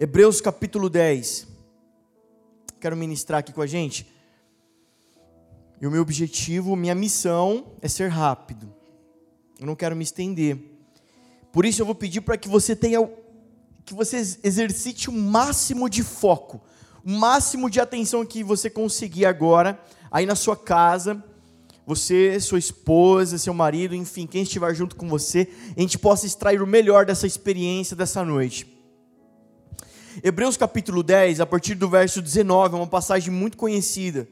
Hebreus capítulo 10. Quero ministrar aqui com a gente. E o meu objetivo, minha missão é ser rápido. Eu não quero me estender. Por isso eu vou pedir para que você tenha que você exercite o máximo de foco, o máximo de atenção que você conseguir agora aí na sua casa você, sua esposa, seu marido, enfim, quem estiver junto com você, a gente possa extrair o melhor dessa experiência dessa noite. Hebreus capítulo 10, a partir do verso 19, é uma passagem muito conhecida,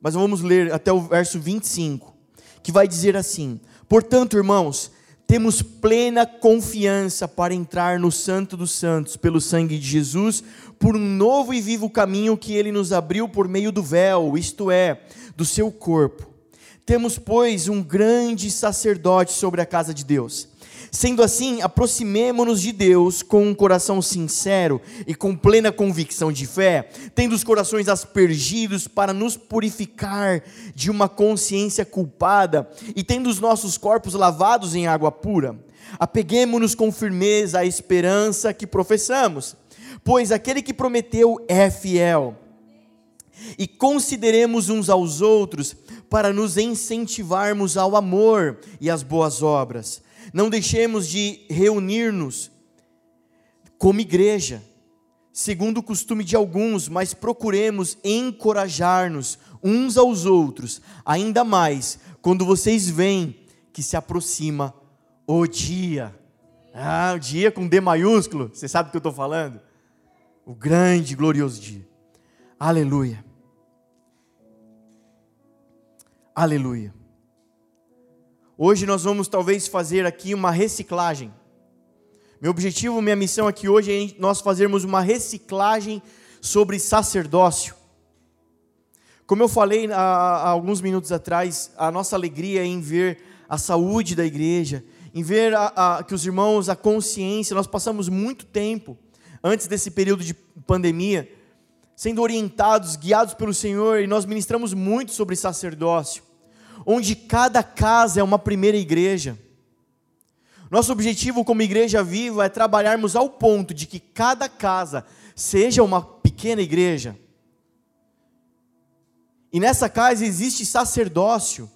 mas vamos ler até o verso 25, que vai dizer assim: Portanto, irmãos, temos plena confiança para entrar no Santo dos Santos pelo sangue de Jesus, por um novo e vivo caminho que ele nos abriu por meio do véu, isto é, do seu corpo temos, pois, um grande sacerdote sobre a casa de Deus. Sendo assim, aproximemo-nos de Deus com um coração sincero e com plena convicção de fé, tendo os corações aspergidos para nos purificar de uma consciência culpada e tendo os nossos corpos lavados em água pura. Apeguemo-nos com firmeza à esperança que professamos, pois aquele que prometeu é fiel. E consideremos uns aos outros para nos incentivarmos ao amor e às boas obras. Não deixemos de reunir-nos como igreja, segundo o costume de alguns, mas procuremos encorajar-nos uns aos outros, ainda mais quando vocês veem que se aproxima o dia. Ah, o dia com D maiúsculo, você sabe do que eu estou falando? O grande, glorioso dia. Aleluia. Aleluia. Hoje nós vamos talvez fazer aqui uma reciclagem. Meu objetivo, minha missão aqui hoje é nós fazermos uma reciclagem sobre sacerdócio. Como eu falei há, alguns minutos atrás, a nossa alegria é em ver a saúde da igreja, em ver a, a, que os irmãos, a consciência, nós passamos muito tempo, antes desse período de pandemia, sendo orientados, guiados pelo Senhor, e nós ministramos muito sobre sacerdócio, onde cada casa é uma primeira igreja. Nosso objetivo como igreja viva é trabalharmos ao ponto de que cada casa seja uma pequena igreja. E nessa casa existe sacerdócio,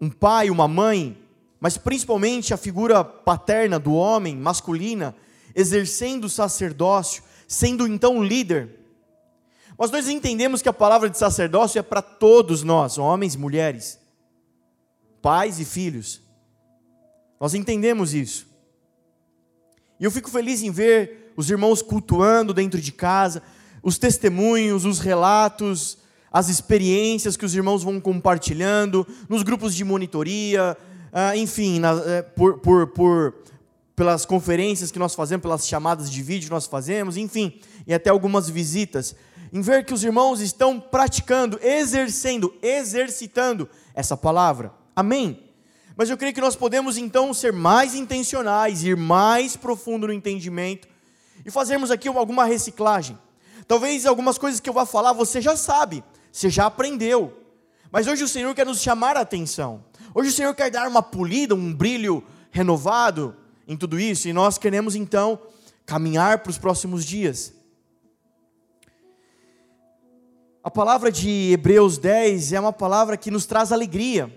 um pai, uma mãe, mas principalmente a figura paterna do homem, masculina, exercendo o sacerdócio, sendo então líder. Nós entendemos que a palavra de sacerdócio é para todos nós, homens mulheres, pais e filhos. Nós entendemos isso. E eu fico feliz em ver os irmãos cultuando dentro de casa, os testemunhos, os relatos, as experiências que os irmãos vão compartilhando, nos grupos de monitoria, ah, enfim, eh, por, por, por pelas conferências que nós fazemos, pelas chamadas de vídeo que nós fazemos, enfim, e até algumas visitas, em ver que os irmãos estão praticando, exercendo, exercitando essa palavra. Amém? Mas eu creio que nós podemos então ser mais intencionais, ir mais profundo no entendimento e fazermos aqui alguma reciclagem. Talvez algumas coisas que eu vá falar você já sabe, você já aprendeu. Mas hoje o Senhor quer nos chamar a atenção. Hoje o Senhor quer dar uma polida, um brilho renovado, em tudo isso e nós queremos então caminhar para os próximos dias. A palavra de Hebreus 10 é uma palavra que nos traz alegria.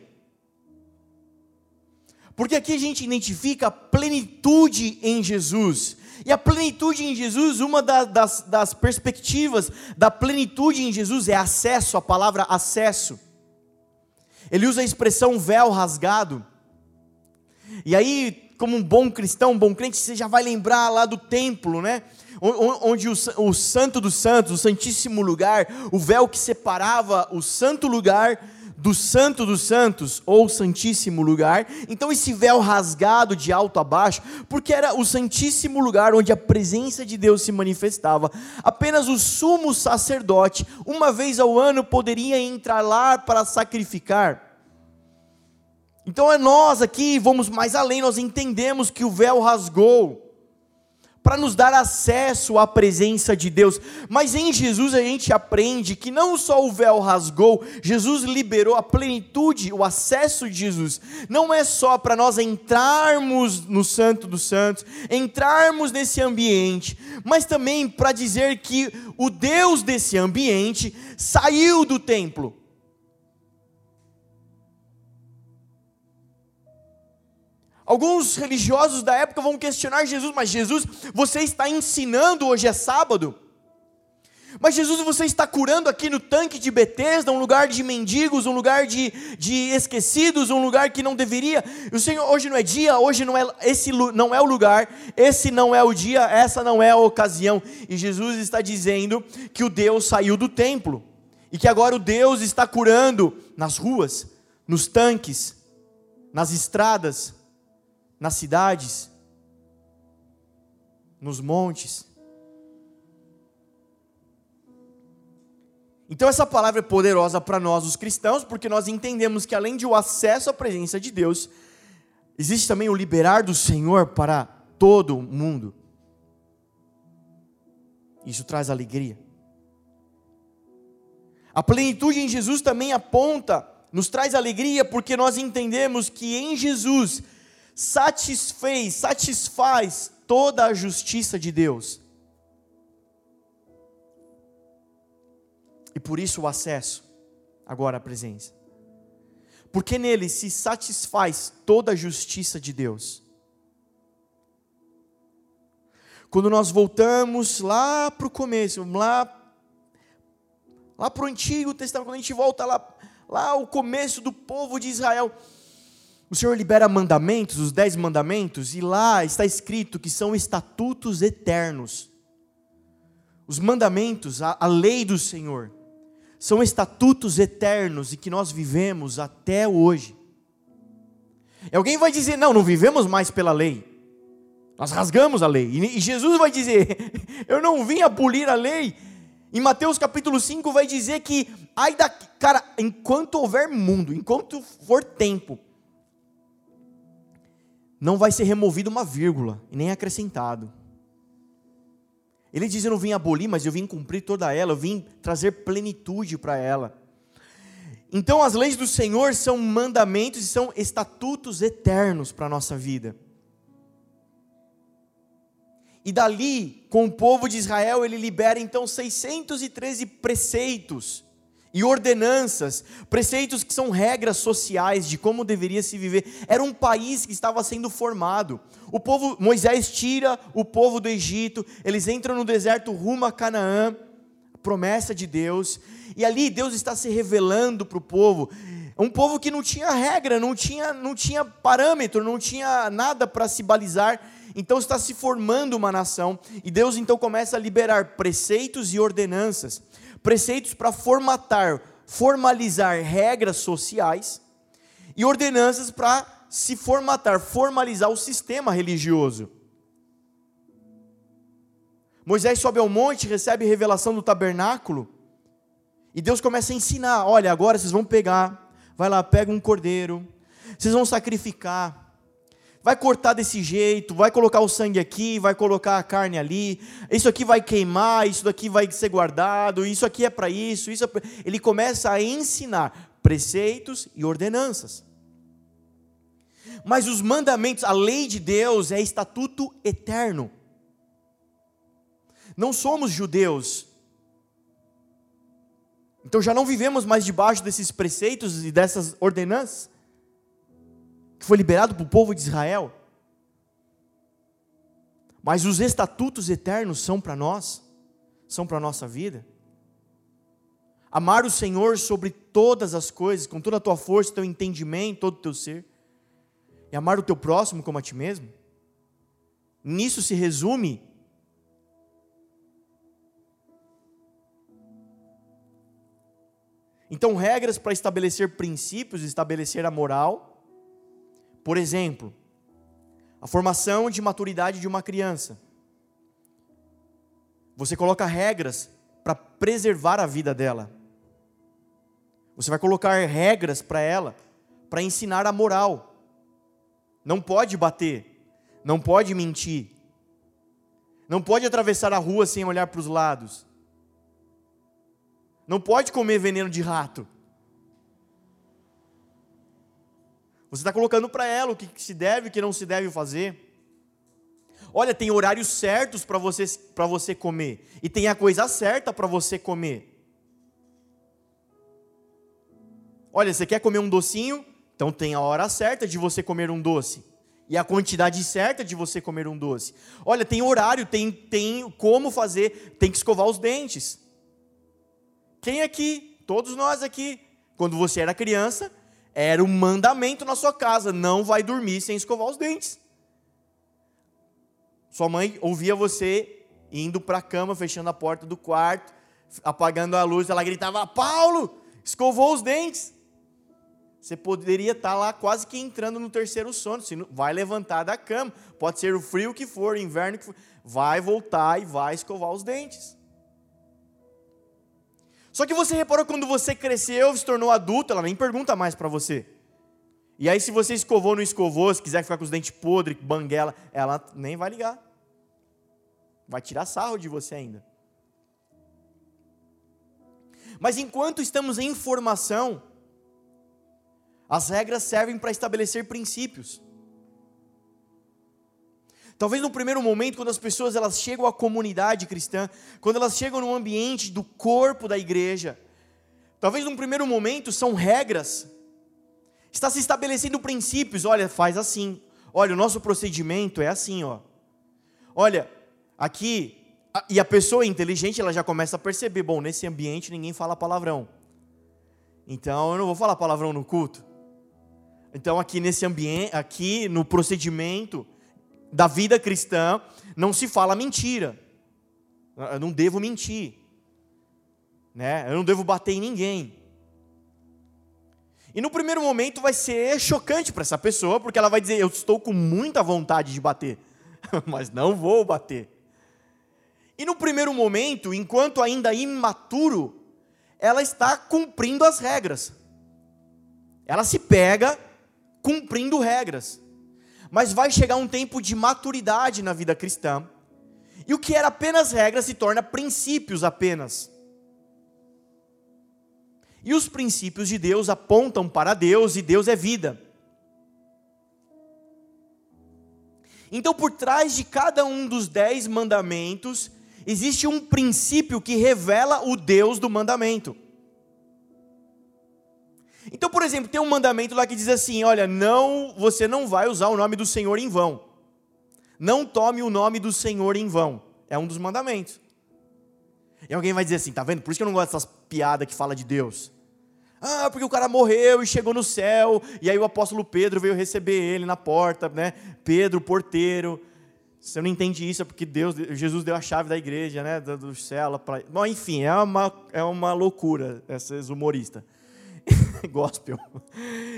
Porque aqui a gente identifica a plenitude em Jesus. E a plenitude em Jesus, uma das, das, das perspectivas da plenitude em Jesus é acesso, a palavra acesso. Ele usa a expressão véu rasgado. E aí como um bom cristão, um bom crente, você já vai lembrar lá do templo, né? Onde o, Santo dos Santos, o Santíssimo Lugar, o véu que separava o Santo Lugar do Santo dos Santos, ou Santíssimo Lugar. Então, esse véu rasgado de alto a baixo, porque era o Santíssimo Lugar onde a presença de Deus se manifestava. Apenas o sumo sacerdote, uma vez ao ano, poderia entrar lá para sacrificar. Então é nós aqui, vamos mais além, nós entendemos que o véu rasgou para nos dar acesso à presença de Deus. Mas em Jesus a gente aprende que não só o véu rasgou, Jesus liberou a plenitude, o acesso de Jesus. Não é só para nós entrarmos no Santo dos Santos, entrarmos nesse ambiente, mas também para dizer que o Deus desse ambiente saiu do templo. Alguns religiosos da época vão questionar Jesus, mas Jesus, você está ensinando, hoje é sábado. Mas Jesus, você está curando aqui no tanque de Betesda, um lugar de mendigos, um lugar de, de esquecidos, um lugar que não deveria. O Senhor, hoje não é dia, hoje não é esse não é o lugar, esse não é o dia, essa não é a ocasião. E Jesus está dizendo que o Deus saiu do templo e que agora o Deus está curando nas ruas, nos tanques, nas estradas, nas cidades, nos montes. Então essa palavra é poderosa para nós os cristãos, porque nós entendemos que além de o acesso à presença de Deus, existe também o liberar do Senhor para todo mundo. Isso traz alegria. A plenitude em Jesus também aponta, nos traz alegria, porque nós entendemos que em Jesus satisfez, satisfaz toda a justiça de Deus. E por isso o acesso agora à presença. Porque nele se satisfaz toda a justiça de Deus. Quando nós voltamos lá para o começo, lá, lá para o Antigo Testamento, quando a gente volta lá, lá ao começo do povo de Israel, o Senhor libera mandamentos, os dez mandamentos, e lá está escrito que são estatutos eternos. Os mandamentos, a, a lei do Senhor, são estatutos eternos e que nós vivemos até hoje. E alguém vai dizer: não, não vivemos mais pela lei. Nós rasgamos a lei. E Jesus vai dizer: eu não vim abolir a lei. Em Mateus capítulo 5 vai dizer que, ai da, cara, enquanto houver mundo, enquanto for tempo, não vai ser removido uma vírgula e nem acrescentado. Ele diz: Eu não vim abolir, mas eu vim cumprir toda ela, eu vim trazer plenitude para ela. Então, as leis do Senhor são mandamentos e são estatutos eternos para a nossa vida. E dali, com o povo de Israel, ele libera então 613 preceitos e ordenanças, preceitos que são regras sociais de como deveria se viver. Era um país que estava sendo formado. O povo, Moisés tira o povo do Egito, eles entram no deserto rumo a Canaã, promessa de Deus, e ali Deus está se revelando para o povo. Um povo que não tinha regra, não tinha, não tinha parâmetro, não tinha nada para se balizar. Então está se formando uma nação, e Deus então começa a liberar preceitos e ordenanças preceitos para formatar, formalizar regras sociais e ordenanças para se formatar, formalizar o sistema religioso. Moisés sobe ao monte, recebe revelação do tabernáculo, e Deus começa a ensinar: olha, agora vocês vão pegar, vai lá, pega um cordeiro, vocês vão sacrificar, vai cortar desse jeito, vai colocar o sangue aqui, vai colocar a carne ali, isso aqui vai queimar, isso daqui vai ser guardado, isso aqui é para isso, isso é pra... ele começa a ensinar preceitos e ordenanças. Mas os mandamentos, a lei de Deus é estatuto eterno. Não somos judeus. Então já não vivemos mais debaixo desses preceitos e dessas ordenanças que foi liberado para o povo de Israel. Mas os estatutos eternos são para nós, são para a nossa vida. Amar o Senhor sobre todas as coisas, com toda a tua força, teu entendimento, todo o teu ser. E amar o teu próximo como a ti mesmo. Nisso se resume Então, regras para estabelecer princípios, estabelecer a moral, por exemplo, a formação de maturidade de uma criança. Você coloca regras para preservar a vida dela. Você vai colocar regras para ela, para ensinar a moral. Não pode bater, não pode mentir, Não pode atravessar a rua sem olhar para os lados. Não pode comer veneno de rato. Você está colocando para ela o que se deve e o que não se deve fazer. Olha, tem horários certos para você, você comer. E tem a coisa certa para você comer. Olha, você quer comer um docinho? Então tem a hora certa de você comer um doce. E a quantidade certa de você comer um doce. Olha, tem horário, tem, tem como fazer, tem que escovar os dentes. Quem aqui, todos nós aqui, quando você era criança, era um mandamento na sua casa: não vai dormir sem escovar os dentes. Sua mãe ouvia você indo para a cama, fechando a porta do quarto, apagando a luz, ela gritava: Paulo, escovou os dentes. Você poderia estar lá quase que entrando no terceiro sono. Se vai levantar da cama. Pode ser o frio que for, o inverno que for. Vai voltar e vai escovar os dentes. Só que você reparou quando você cresceu, se tornou adulto, ela nem pergunta mais para você. E aí, se você escovou ou não escovou, se quiser ficar com os dentes podres, banguela, ela nem vai ligar. Vai tirar sarro de você ainda. Mas enquanto estamos em formação, as regras servem para estabelecer princípios. Talvez no primeiro momento, quando as pessoas elas chegam à comunidade cristã, quando elas chegam no ambiente do corpo da igreja, talvez no primeiro momento são regras. Está se estabelecendo princípios, olha, faz assim. Olha, o nosso procedimento é assim, ó. Olha, aqui e a pessoa inteligente, ela já começa a perceber, bom, nesse ambiente ninguém fala palavrão. Então eu não vou falar palavrão no culto. Então, aqui nesse ambiente, aqui no procedimento da vida cristã, não se fala mentira. Eu não devo mentir. Né? Eu não devo bater em ninguém. E no primeiro momento vai ser chocante para essa pessoa, porque ela vai dizer: Eu estou com muita vontade de bater, mas não vou bater. E no primeiro momento, enquanto ainda imaturo, ela está cumprindo as regras. Ela se pega cumprindo regras. Mas vai chegar um tempo de maturidade na vida cristã, e o que era apenas regras se torna princípios apenas. E os princípios de Deus apontam para Deus, e Deus é vida. Então, por trás de cada um dos dez mandamentos, existe um princípio que revela o Deus do mandamento. Então, por exemplo, tem um mandamento lá que diz assim: olha, não, você não vai usar o nome do Senhor em vão. Não tome o nome do Senhor em vão. É um dos mandamentos. E alguém vai dizer assim, tá vendo? Por isso que eu não gosto dessas piadas que fala de Deus. Ah, porque o cara morreu e chegou no céu, e aí o apóstolo Pedro veio receber ele na porta, né? Pedro, porteiro. Você não entende isso, é porque Deus, Jesus deu a chave da igreja, né? Do céu. Pra... Bom, enfim, é uma, é uma loucura esses humoristas. gospel.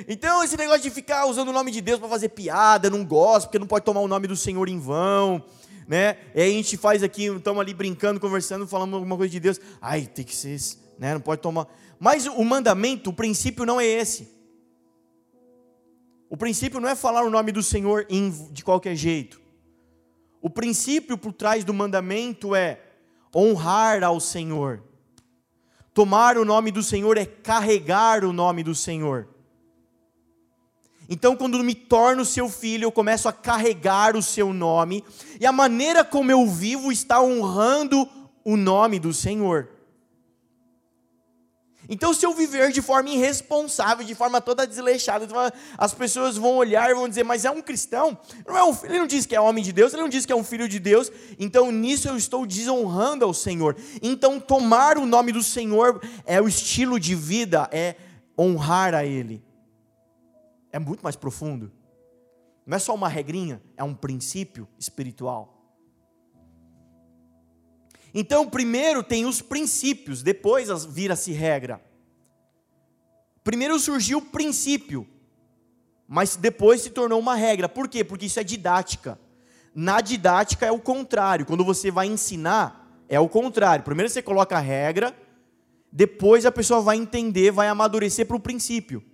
Então, esse negócio de ficar usando o nome de Deus para fazer piada, não gosto, porque não pode tomar o nome do Senhor em vão, né? E aí a gente faz aqui, estamos ali brincando, conversando, falando alguma coisa de Deus. Ai, tem que ser, né? Não pode tomar. Mas o mandamento, o princípio não é esse. O princípio não é falar o nome do Senhor de qualquer jeito. O princípio por trás do mandamento é honrar ao Senhor. Tomar o nome do Senhor é carregar o nome do Senhor. Então, quando me torno seu filho, eu começo a carregar o seu nome, e a maneira como eu vivo está honrando o nome do Senhor. Então, se eu viver de forma irresponsável, de forma toda desleixada, as pessoas vão olhar e vão dizer: Mas é um cristão? Não é um, ele não diz que é homem de Deus, ele não diz que é um filho de Deus. Então, nisso eu estou desonrando ao Senhor. Então, tomar o nome do Senhor é o estilo de vida, é honrar a Ele. É muito mais profundo. Não é só uma regrinha, é um princípio espiritual. Então, primeiro tem os princípios, depois vira-se regra. Primeiro surgiu o princípio, mas depois se tornou uma regra. Por quê? Porque isso é didática. Na didática é o contrário. Quando você vai ensinar, é o contrário. Primeiro você coloca a regra, depois a pessoa vai entender, vai amadurecer para o princípio.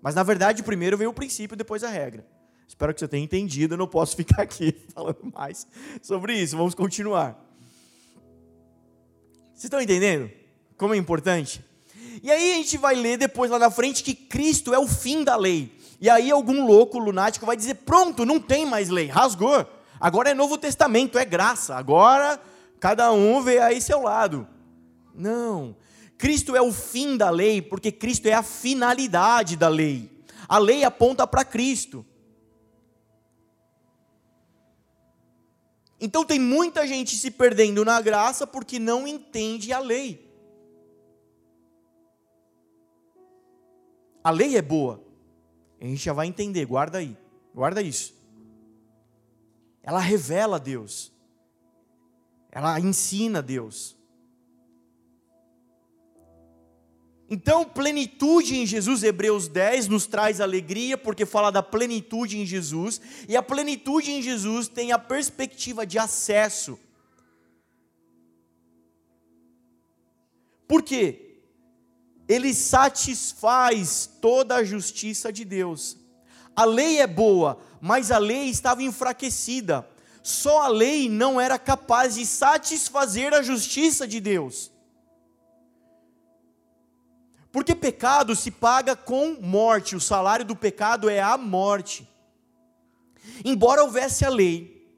Mas na verdade, primeiro veio o princípio, depois a regra. Espero que você tenha entendido, eu não posso ficar aqui falando mais sobre isso. Vamos continuar. Vocês estão entendendo como é importante? E aí a gente vai ler depois lá na frente que Cristo é o fim da lei. E aí algum louco lunático vai dizer: pronto, não tem mais lei, rasgou. Agora é Novo Testamento, é graça. Agora cada um vê aí seu lado. Não. Cristo é o fim da lei, porque Cristo é a finalidade da lei. A lei aponta para Cristo. Então tem muita gente se perdendo na graça porque não entende a lei. A lei é boa. A gente já vai entender, guarda aí. Guarda isso. Ela revela Deus. Ela ensina Deus. Então, plenitude em Jesus, Hebreus 10, nos traz alegria, porque fala da plenitude em Jesus, e a plenitude em Jesus tem a perspectiva de acesso. Por quê? Ele satisfaz toda a justiça de Deus. A lei é boa, mas a lei estava enfraquecida. Só a lei não era capaz de satisfazer a justiça de Deus. Porque pecado se paga com morte, o salário do pecado é a morte. Embora houvesse a lei,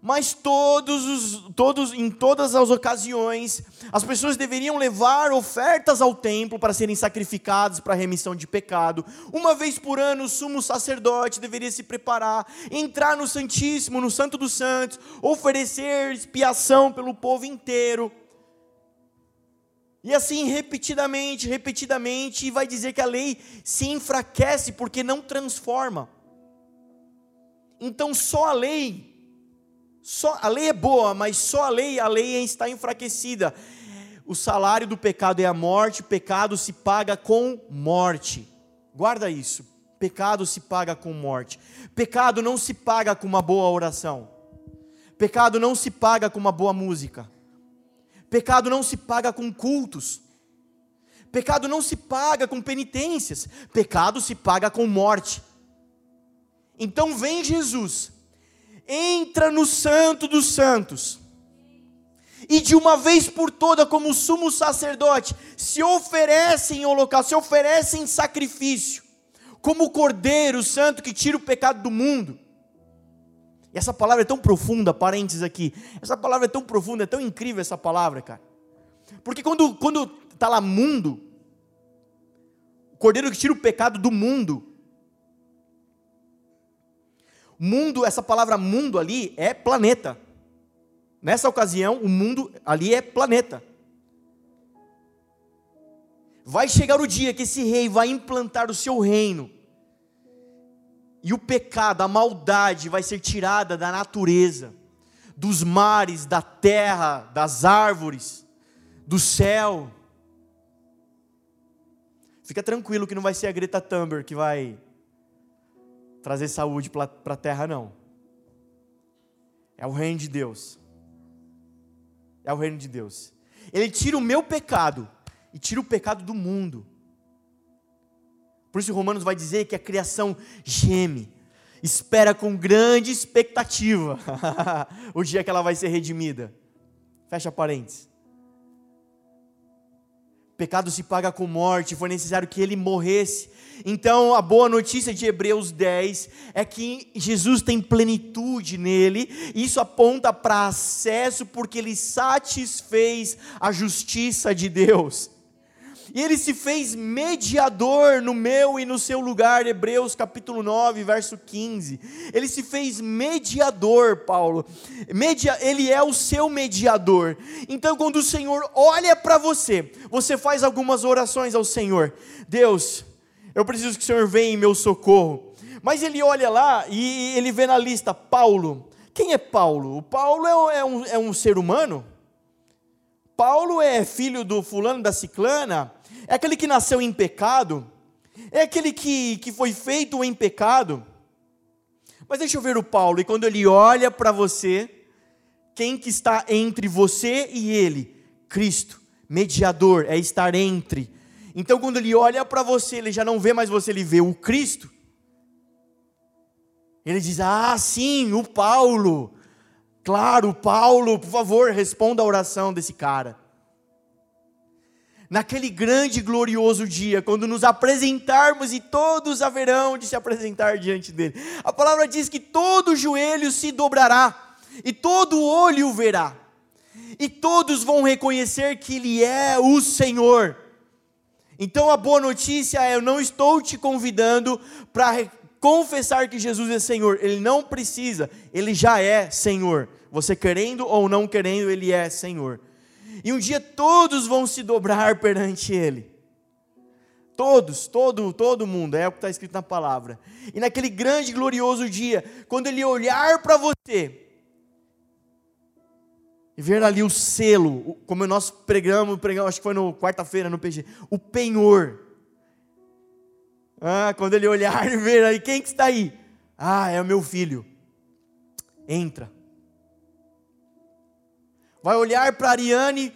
mas todos os, todos, em todas as ocasiões, as pessoas deveriam levar ofertas ao templo para serem sacrificadas para a remissão de pecado. Uma vez por ano, o sumo sacerdote deveria se preparar, entrar no Santíssimo, no Santo dos Santos, oferecer expiação pelo povo inteiro. E assim, repetidamente, repetidamente, vai dizer que a lei se enfraquece porque não transforma. Então, só a lei, só a lei é boa, mas só a lei, a lei está enfraquecida. O salário do pecado é a morte, pecado se paga com morte. Guarda isso. Pecado se paga com morte. Pecado não se paga com uma boa oração. Pecado não se paga com uma boa música. Pecado não se paga com cultos. Pecado não se paga com penitências. Pecado se paga com morte. Então vem Jesus, entra no Santo dos Santos, e de uma vez por toda, como sumo sacerdote, se oferece em holocausto, se oferece em sacrifício, como o Cordeiro Santo que tira o pecado do mundo. E essa palavra é tão profunda, parênteses aqui. Essa palavra é tão profunda, é tão incrível essa palavra, cara. Porque quando quando tá lá mundo, o cordeiro que tira o pecado do mundo. Mundo, essa palavra mundo ali é planeta. Nessa ocasião, o mundo ali é planeta. Vai chegar o dia que esse rei vai implantar o seu reino e o pecado, a maldade vai ser tirada da natureza, dos mares, da terra, das árvores, do céu. Fica tranquilo que não vai ser a Greta Thunberg que vai trazer saúde para a terra, não. É o reino de Deus. É o reino de Deus. Ele tira o meu pecado e tira o pecado do mundo. Por isso Romanos vai dizer que a criação geme, espera com grande expectativa o dia que ela vai ser redimida. Fecha parênteses. Pecado se paga com morte, foi necessário que ele morresse. Então, a boa notícia de Hebreus 10 é que Jesus tem plenitude nele, isso aponta para acesso, porque ele satisfez a justiça de Deus e ele se fez mediador no meu e no seu lugar, Hebreus capítulo 9, verso 15. Ele se fez mediador, Paulo. Media, ele é o seu mediador. Então, quando o Senhor olha para você, você faz algumas orações ao Senhor. Deus, eu preciso que o Senhor venha em meu socorro. Mas ele olha lá e ele vê na lista Paulo. Quem é Paulo? O Paulo é, é um, é um ser humano? Paulo é filho do fulano da ciclana? É aquele que nasceu em pecado? É aquele que, que foi feito em pecado? Mas deixa eu ver o Paulo, e quando ele olha para você, quem que está entre você e ele? Cristo, mediador, é estar entre. Então quando ele olha para você, ele já não vê mais você, ele vê o Cristo. Ele diz: Ah, sim, o Paulo. Claro, Paulo, por favor, responda a oração desse cara. Naquele grande e glorioso dia, quando nos apresentarmos e todos haverão de se apresentar diante dele. A palavra diz que todo joelho se dobrará e todo olho verá. E todos vão reconhecer que ele é o Senhor. Então a boa notícia é: eu não estou te convidando para confessar que Jesus é Senhor. Ele não precisa, ele já é Senhor. Você querendo ou não querendo, ele é Senhor. E um dia todos vão se dobrar perante ele. Todos, todo, todo mundo, é o que está escrito na palavra. E naquele grande e glorioso dia, quando ele olhar para você, e ver ali o selo, como nós pregamos, pregamos acho que foi no quarta-feira no PG, o penhor. Ah, quando ele olhar e ver aí, quem que está aí? Ah, é o meu filho. Entra. Vai olhar para Ariane.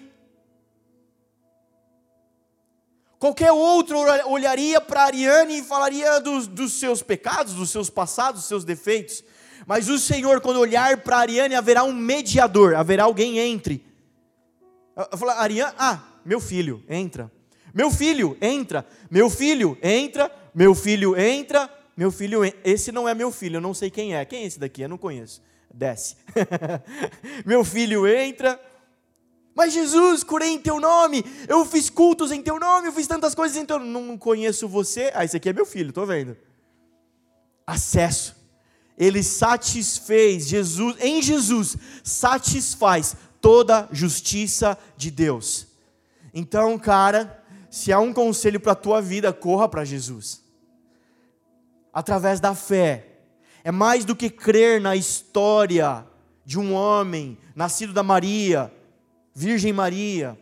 Qualquer outro olharia para Ariane e falaria dos, dos seus pecados, dos seus passados, dos seus defeitos. Mas o Senhor, quando olhar para Ariane, haverá um mediador, haverá alguém entre. Falo, Ariane, ah, meu filho, entra. Meu filho, entra. Meu filho, entra. Meu filho, entra. Meu filho, esse não é meu filho, eu não sei quem é. Quem é esse daqui? Eu não conheço. Desce. meu filho entra. Mas Jesus, curei em teu nome, eu fiz cultos em teu nome, eu fiz tantas coisas em teu nome. Não conheço você. Ah, esse aqui é meu filho, estou vendo. Acesso ele satisfez, Jesus, em Jesus, satisfaz toda justiça de Deus. Então, cara, se há um conselho para a tua vida, corra para Jesus. Através da fé. É mais do que crer na história de um homem nascido da Maria, Virgem Maria,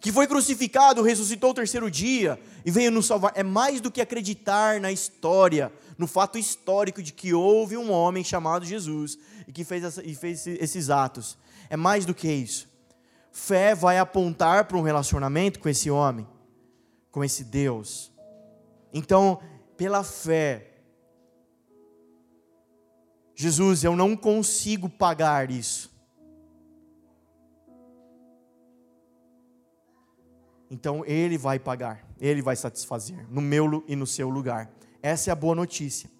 que foi crucificado, ressuscitou o terceiro dia e veio nos salvar. É mais do que acreditar na história no fato histórico de que houve um homem chamado Jesus e que fez, essa, e fez esses atos. É mais do que isso. Fé vai apontar para um relacionamento com esse homem, com esse Deus. Então, pela fé, Jesus, eu não consigo pagar isso. Então Ele vai pagar, Ele vai satisfazer, no meu e no seu lugar. Essa é a boa notícia.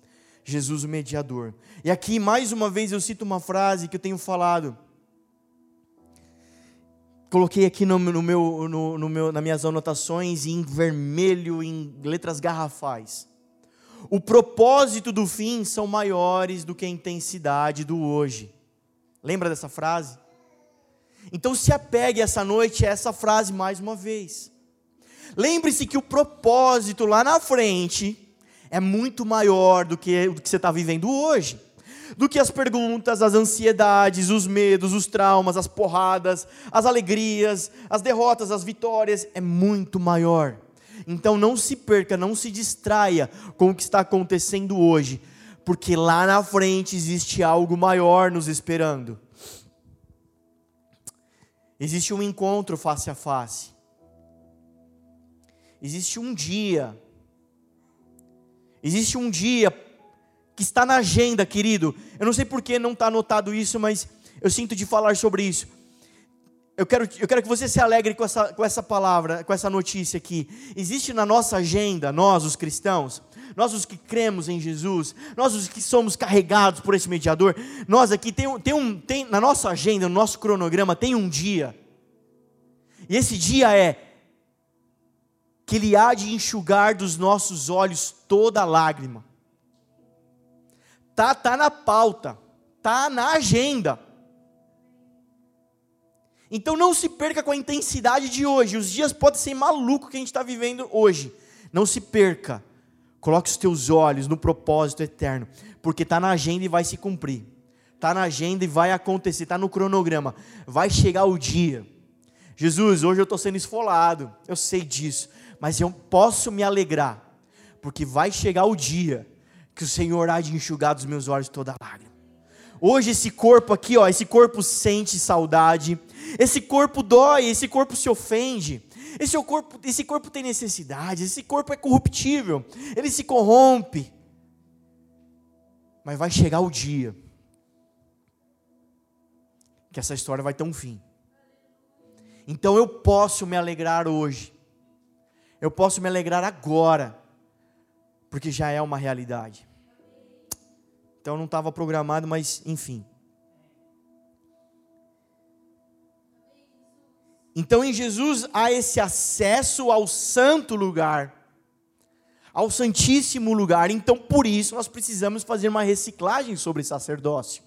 Jesus, o mediador. E aqui, mais uma vez, eu cito uma frase que eu tenho falado. Coloquei aqui no, no meu, no, no meu, nas minhas anotações em vermelho, em letras garrafais. O propósito do fim são maiores do que a intensidade do hoje. Lembra dessa frase? Então se apegue essa noite a essa frase mais uma vez. Lembre-se que o propósito lá na frente é muito maior do que o que você está vivendo hoje. Do que as perguntas, as ansiedades, os medos, os traumas, as porradas, as alegrias, as derrotas, as vitórias, é muito maior. Então não se perca, não se distraia com o que está acontecendo hoje, porque lá na frente existe algo maior nos esperando. Existe um encontro face a face. Existe um dia Existe um dia que está na agenda, querido. Eu não sei por que não está anotado isso, mas eu sinto de falar sobre isso. Eu quero, eu quero que você se alegre com essa, com essa palavra, com essa notícia aqui. Existe na nossa agenda, nós os cristãos, nós os que cremos em Jesus, nós os que somos carregados por esse mediador, nós aqui tem, tem um, tem, na nossa agenda, no nosso cronograma, tem um dia. E esse dia é que Ele há de enxugar dos nossos olhos toda lágrima. Tá, tá na pauta, tá na agenda. Então não se perca com a intensidade de hoje. Os dias podem ser maluco que a gente está vivendo hoje. Não se perca. Coloque os teus olhos no propósito eterno, porque está na agenda e vai se cumprir. Está na agenda e vai acontecer, está no cronograma. Vai chegar o dia. Jesus, hoje eu estou sendo esfolado, eu sei disso mas eu posso me alegrar, porque vai chegar o dia que o Senhor há de enxugar dos meus olhos toda lágrima. Hoje esse corpo aqui, ó, esse corpo sente saudade, esse corpo dói, esse corpo se ofende. Esse corpo, esse corpo tem necessidade, esse corpo é corruptível, ele se corrompe. Mas vai chegar o dia que essa história vai ter um fim. Então eu posso me alegrar hoje. Eu posso me alegrar agora, porque já é uma realidade. Então não estava programado, mas enfim. Então em Jesus há esse acesso ao santo lugar, ao santíssimo lugar. Então por isso nós precisamos fazer uma reciclagem sobre sacerdócio.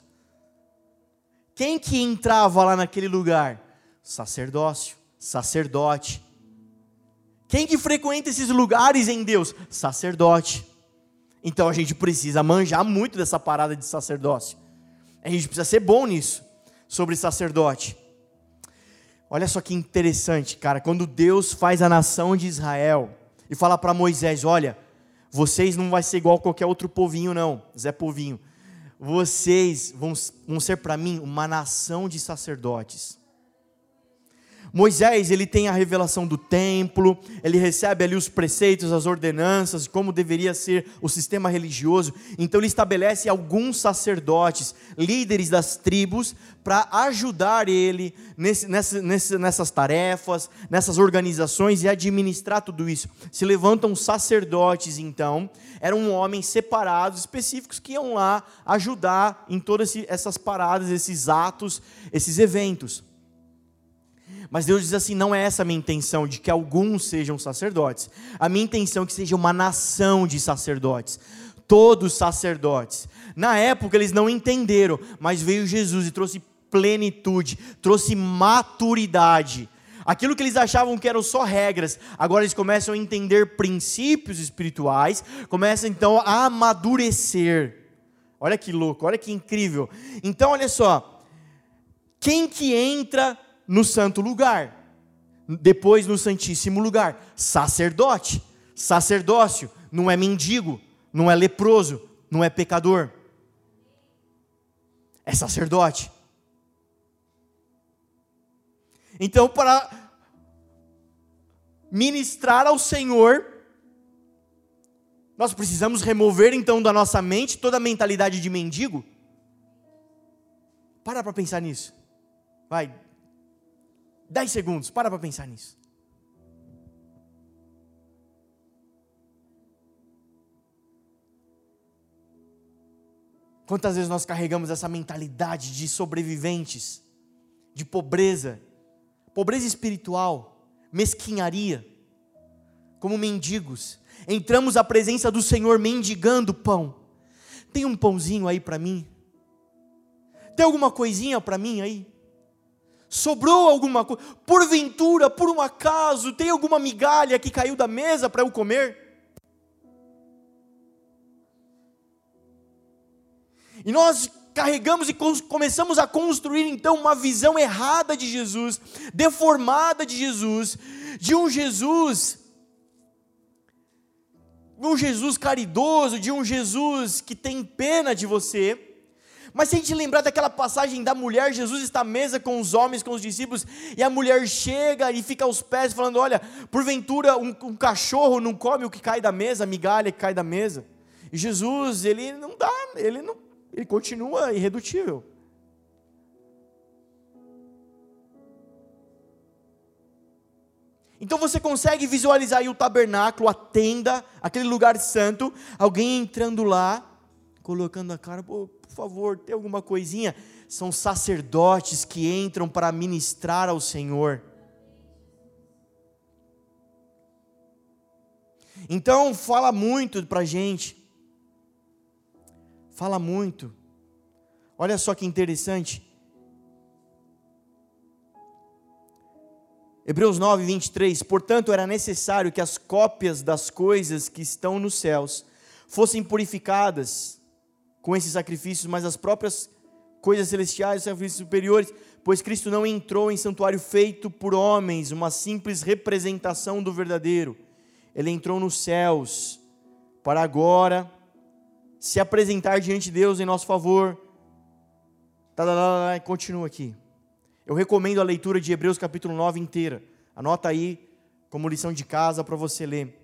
Quem que entrava lá naquele lugar? Sacerdócio, sacerdote. Quem que frequenta esses lugares em Deus? Sacerdote. Então a gente precisa manjar muito dessa parada de sacerdócio. A gente precisa ser bom nisso, sobre sacerdote. Olha só que interessante, cara, quando Deus faz a nação de Israel e fala para Moisés: Olha, vocês não vai ser igual qualquer outro povinho, não, Zé Povinho. Vocês vão, vão ser para mim uma nação de sacerdotes. Moisés, ele tem a revelação do templo, ele recebe ali os preceitos, as ordenanças, como deveria ser o sistema religioso. Então ele estabelece alguns sacerdotes, líderes das tribos, para ajudar ele nesse, nessa, nessas tarefas, nessas organizações e administrar tudo isso. Se levantam sacerdotes, então, eram homens separados, específicos, que iam lá ajudar em todas essas paradas, esses atos, esses eventos. Mas Deus diz assim: não é essa a minha intenção, de que alguns sejam sacerdotes. A minha intenção é que seja uma nação de sacerdotes. Todos sacerdotes. Na época eles não entenderam, mas veio Jesus e trouxe plenitude, trouxe maturidade. Aquilo que eles achavam que eram só regras, agora eles começam a entender princípios espirituais, começam então a amadurecer. Olha que louco, olha que incrível. Então, olha só, quem que entra no santo lugar, depois no santíssimo lugar. Sacerdote, sacerdócio, não é mendigo, não é leproso, não é pecador. É sacerdote. Então, para ministrar ao Senhor, nós precisamos remover então da nossa mente toda a mentalidade de mendigo. Para para pensar nisso. Vai, 10 segundos, para para pensar nisso. Quantas vezes nós carregamos essa mentalidade de sobreviventes, de pobreza, pobreza espiritual, mesquinharia, como mendigos. Entramos à presença do Senhor mendigando pão. Tem um pãozinho aí para mim? Tem alguma coisinha para mim aí? Sobrou alguma coisa? Porventura, por um acaso, tem alguma migalha que caiu da mesa para eu comer? E nós carregamos e começamos a construir então uma visão errada de Jesus, deformada de Jesus, de um Jesus um Jesus caridoso, de um Jesus que tem pena de você. Mas se a gente lembrar daquela passagem da mulher, Jesus está à mesa com os homens, com os discípulos, e a mulher chega e fica aos pés, falando: Olha, porventura um, um cachorro não come o que cai da mesa, a migalha que cai da mesa. E Jesus, ele não dá, ele, não, ele continua irredutível. Então você consegue visualizar aí o tabernáculo, a tenda, aquele lugar santo, alguém entrando lá, colocando a cara, pô, favor, tem alguma coisinha? São sacerdotes que entram para ministrar ao Senhor. Então, fala muito para a gente. Fala muito. Olha só que interessante. Hebreus 9, 23. Portanto, era necessário que as cópias das coisas que estão nos céus fossem purificadas com esses sacrifícios, mas as próprias coisas celestiais, os sacrifícios superiores, pois Cristo não entrou em santuário feito por homens, uma simples representação do verdadeiro. Ele entrou nos céus para agora se apresentar diante de Deus em nosso favor. Tá, tá, tá, continua aqui. Eu recomendo a leitura de Hebreus capítulo 9 inteira. Anota aí como lição de casa para você ler.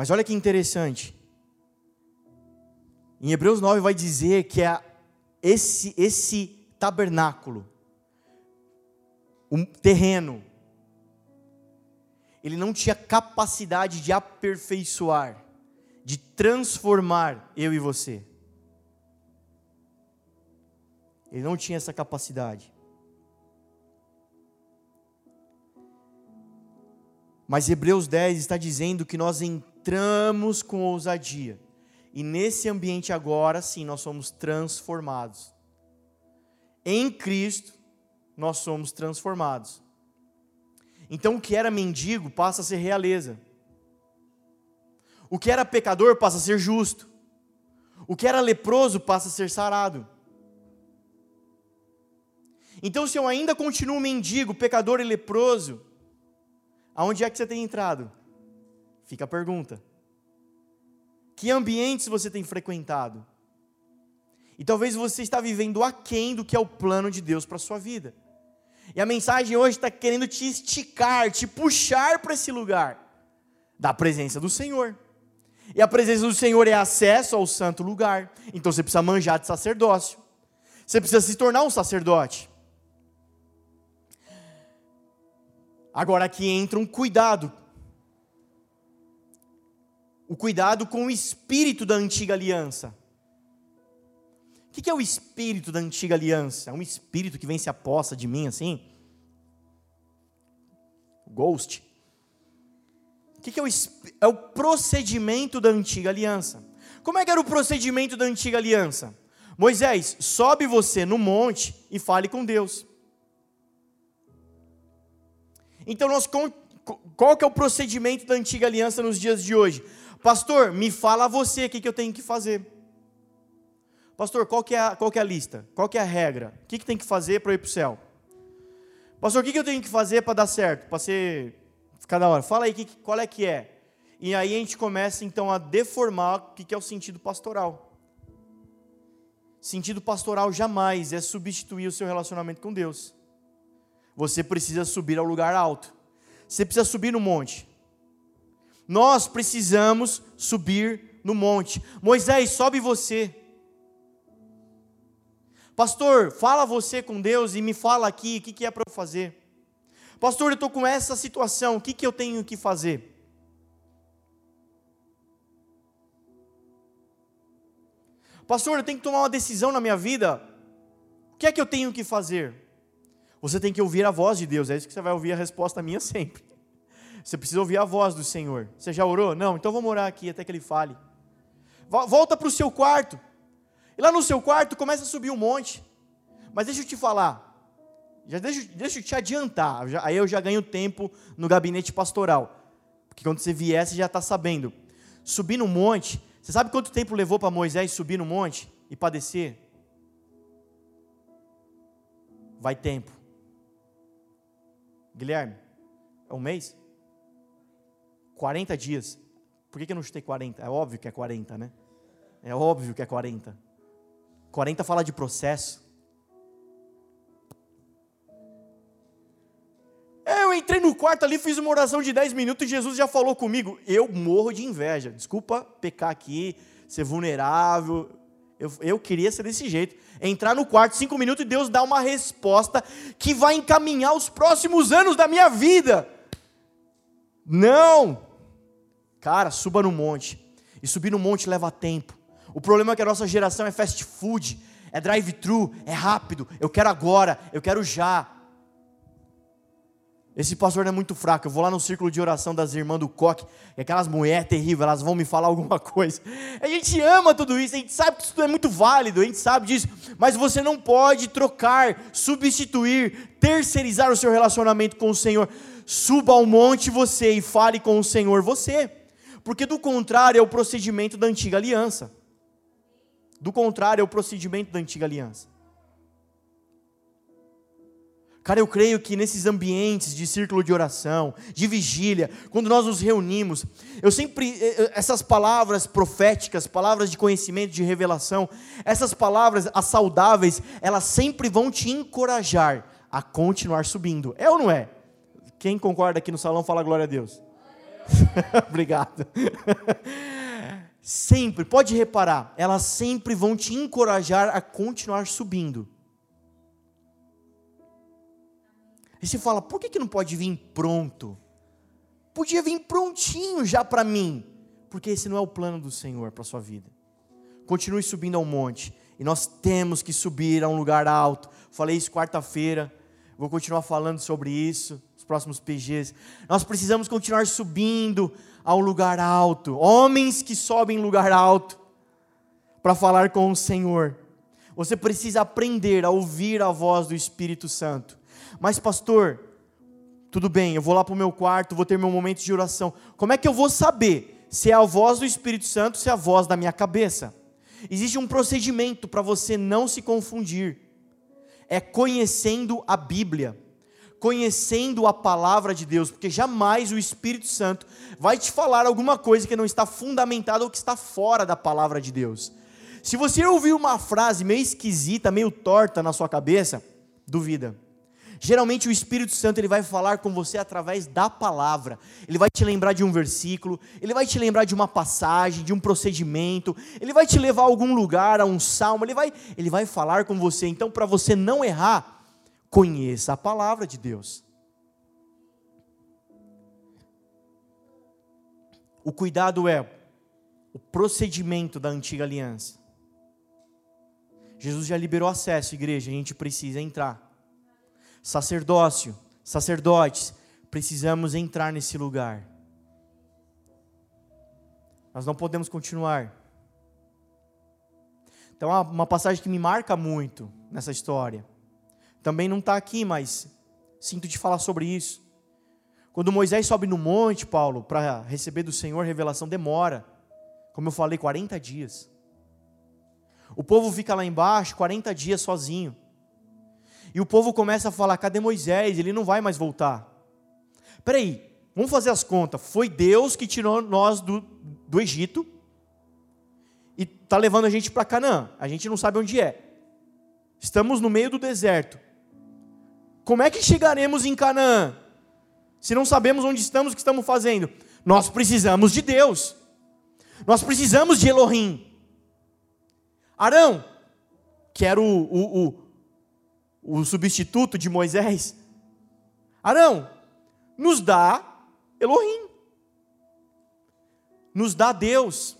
Mas olha que interessante. Em Hebreus 9 vai dizer que é esse, esse tabernáculo, um terreno, ele não tinha capacidade de aperfeiçoar, de transformar eu e você. Ele não tinha essa capacidade. Mas Hebreus 10 está dizendo que nós entramos com ousadia. E nesse ambiente agora, sim, nós somos transformados. Em Cristo, nós somos transformados. Então, o que era mendigo passa a ser realeza. O que era pecador passa a ser justo. O que era leproso passa a ser sarado. Então, se eu ainda continuo mendigo, pecador e leproso, Aonde é que você tem entrado? Fica a pergunta. Que ambientes você tem frequentado? E talvez você está vivendo aquém do que é o plano de Deus para a sua vida. E a mensagem hoje está querendo te esticar, te puxar para esse lugar da presença do Senhor. E a presença do Senhor é acesso ao santo lugar. Então você precisa manjar de sacerdócio. Você precisa se tornar um sacerdote. Agora aqui entra um cuidado. O cuidado com o espírito da antiga aliança. O que é o espírito da antiga aliança? É um espírito que vem se aposta de mim assim? Ghost. O que é o, é o procedimento da antiga aliança? Como é que era o procedimento da antiga aliança? Moisés, sobe você no monte e fale com Deus. Então, nós, qual que é o procedimento da antiga aliança nos dias de hoje? Pastor, me fala você o que, que eu tenho que fazer. Pastor, qual que é a, qual que é a lista? Qual que é a regra? O que, que tem que fazer para ir para o céu? Pastor, o que, que eu tenho que fazer para dar certo? Para ser cada hora. Fala aí que, qual é que é. E aí a gente começa então a deformar o que, que é o sentido pastoral. Sentido pastoral jamais é substituir o seu relacionamento com Deus você precisa subir ao lugar alto. Você precisa subir no monte. Nós precisamos subir no monte. Moisés, sobe você. Pastor, fala você com Deus e me fala aqui o que, que é para eu fazer. Pastor, eu estou com essa situação, o que, que eu tenho que fazer? Pastor, eu tenho que tomar uma decisão na minha vida. O que é que eu tenho que fazer? Você tem que ouvir a voz de Deus, é isso que você vai ouvir a resposta minha sempre. Você precisa ouvir a voz do Senhor. Você já orou? Não, então vamos orar aqui até que Ele fale. Volta para o seu quarto. E lá no seu quarto começa a subir um monte. Mas deixa eu te falar. Já deixa, deixa eu te adiantar. Já, aí eu já ganho tempo no gabinete pastoral. Porque quando você vier, você já está sabendo. Subir no monte. Você sabe quanto tempo levou para Moisés subir no monte e padecer? Vai tempo. Guilherme, é um mês? 40 dias. Por que, que eu não chutei 40? É óbvio que é 40, né? É óbvio que é 40. 40 fala de processo. É, eu entrei no quarto ali, fiz uma oração de 10 minutos e Jesus já falou comigo. Eu morro de inveja. Desculpa pecar aqui, ser vulnerável. Eu, eu queria ser desse jeito. Entrar no quarto, cinco minutos, e Deus dá uma resposta que vai encaminhar os próximos anos da minha vida. Não! Cara, suba no monte. E subir no monte leva tempo. O problema é que a nossa geração é fast food, é drive-thru, é rápido. Eu quero agora, eu quero já. Esse pastor não é muito fraco. Eu vou lá no círculo de oração das irmãs do coque, e aquelas mulheres terríveis, elas vão me falar alguma coisa. A gente ama tudo isso, a gente sabe que isso é muito válido, a gente sabe disso, mas você não pode trocar, substituir, terceirizar o seu relacionamento com o Senhor. Suba ao monte você e fale com o Senhor você, porque do contrário é o procedimento da antiga aliança. Do contrário é o procedimento da antiga aliança. Cara, eu creio que nesses ambientes de círculo de oração, de vigília, quando nós nos reunimos, eu sempre, eh, eh, essas palavras proféticas, palavras de conhecimento, de revelação, essas palavras, as saudáveis, elas sempre vão te encorajar a continuar subindo. É ou não é? Quem concorda aqui no salão, fala glória a Deus. Obrigado. sempre, pode reparar, elas sempre vão te encorajar a continuar subindo. E você fala, por que, que não pode vir pronto? Podia vir prontinho já para mim. Porque esse não é o plano do Senhor para sua vida. Continue subindo ao monte. E nós temos que subir a um lugar alto. Falei isso quarta-feira. Vou continuar falando sobre isso próximos PGs. Nós precisamos continuar subindo a um lugar alto. Homens que sobem em lugar alto para falar com o Senhor. Você precisa aprender a ouvir a voz do Espírito Santo. Mas, pastor, tudo bem, eu vou lá para o meu quarto, vou ter meu momento de oração. Como é que eu vou saber se é a voz do Espírito Santo, se é a voz da minha cabeça? Existe um procedimento para você não se confundir. É conhecendo a Bíblia, conhecendo a palavra de Deus, porque jamais o Espírito Santo vai te falar alguma coisa que não está fundamentada ou que está fora da palavra de Deus. Se você ouvir uma frase meio esquisita, meio torta na sua cabeça, duvida Geralmente o Espírito Santo ele vai falar com você através da palavra. Ele vai te lembrar de um versículo, ele vai te lembrar de uma passagem, de um procedimento, ele vai te levar a algum lugar, a um salmo, ele vai, ele vai falar com você. Então, para você não errar, conheça a palavra de Deus. O cuidado é o procedimento da antiga aliança. Jesus já liberou acesso, igreja, a gente precisa entrar sacerdócio, sacerdotes, precisamos entrar nesse lugar. Nós não podemos continuar. Então, uma passagem que me marca muito nessa história. Também não está aqui, mas sinto de falar sobre isso. Quando Moisés sobe no monte, Paulo, para receber do Senhor revelação, demora. Como eu falei, 40 dias. O povo fica lá embaixo 40 dias sozinho. E o povo começa a falar: cadê Moisés? Ele não vai mais voltar. Peraí, vamos fazer as contas. Foi Deus que tirou nós do, do Egito e está levando a gente para Canaã. A gente não sabe onde é. Estamos no meio do deserto. Como é que chegaremos em Canaã? Se não sabemos onde estamos, o que estamos fazendo? Nós precisamos de Deus. Nós precisamos de Elohim. Arão, que era o, o, o o substituto de Moisés, Arão, nos dá Elohim, nos dá Deus.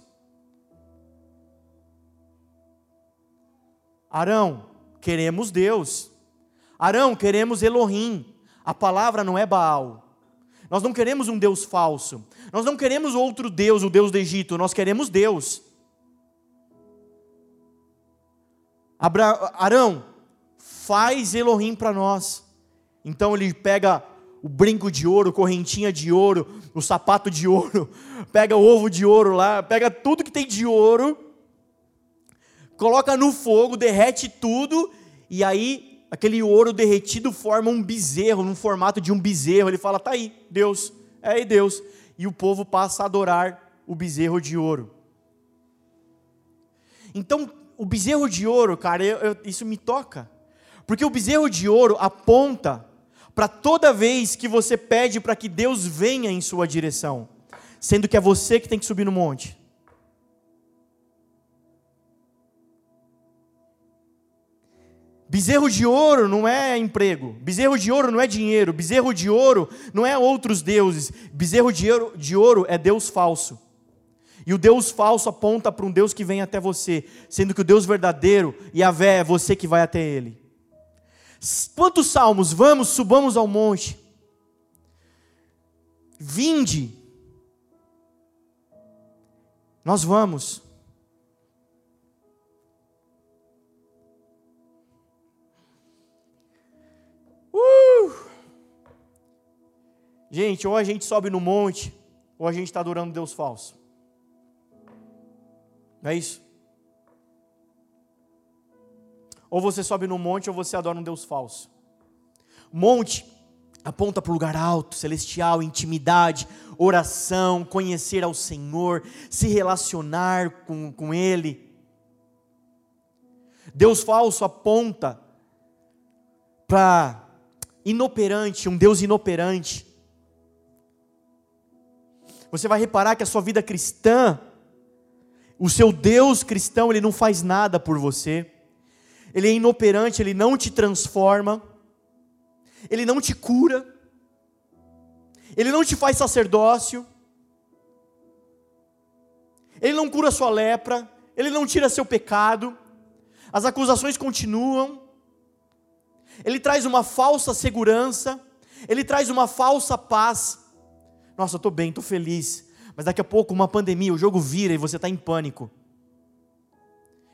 Arão, queremos Deus. Arão, queremos Elohim. A palavra não é Baal. Nós não queremos um Deus falso. Nós não queremos outro Deus, o Deus do Egito. Nós queremos Deus. Abra... Arão, faz Elohim para nós. Então ele pega o brinco de ouro, correntinha de ouro, o sapato de ouro, pega o ovo de ouro lá, pega tudo que tem de ouro, coloca no fogo, derrete tudo, e aí aquele ouro derretido forma um bezerro, no formato de um bezerro. Ele fala: tá aí, Deus, é aí Deus. E o povo passa a adorar o bezerro de ouro. Então, o bezerro de ouro, cara, eu, eu, isso me toca. Porque o bezerro de ouro aponta para toda vez que você pede para que Deus venha em sua direção, sendo que é você que tem que subir no monte. Bezerro de ouro não é emprego, bezerro de ouro não é dinheiro, bezerro de ouro não é outros deuses, bezerro de ouro, de ouro é Deus falso. E o Deus falso aponta para um Deus que vem até você, sendo que o Deus verdadeiro, e a vé é você que vai até ele. Quantos salmos? Vamos, subamos ao monte. Vinde. Nós vamos. Gente, ou a gente sobe no monte, ou a gente está adorando Deus falso. Não é isso? Ou você sobe no monte ou você adora um Deus falso. Monte aponta para o lugar alto, celestial, intimidade, oração, conhecer ao Senhor, se relacionar com, com Ele. Deus falso aponta para inoperante, um Deus inoperante. Você vai reparar que a sua vida cristã, o seu Deus cristão, ele não faz nada por você. Ele é inoperante, ele não te transforma. Ele não te cura. Ele não te faz sacerdócio. Ele não cura sua lepra, ele não tira seu pecado. As acusações continuam. Ele traz uma falsa segurança, ele traz uma falsa paz. Nossa, eu estou bem, estou feliz. Mas daqui a pouco, uma pandemia, o jogo vira e você está em pânico.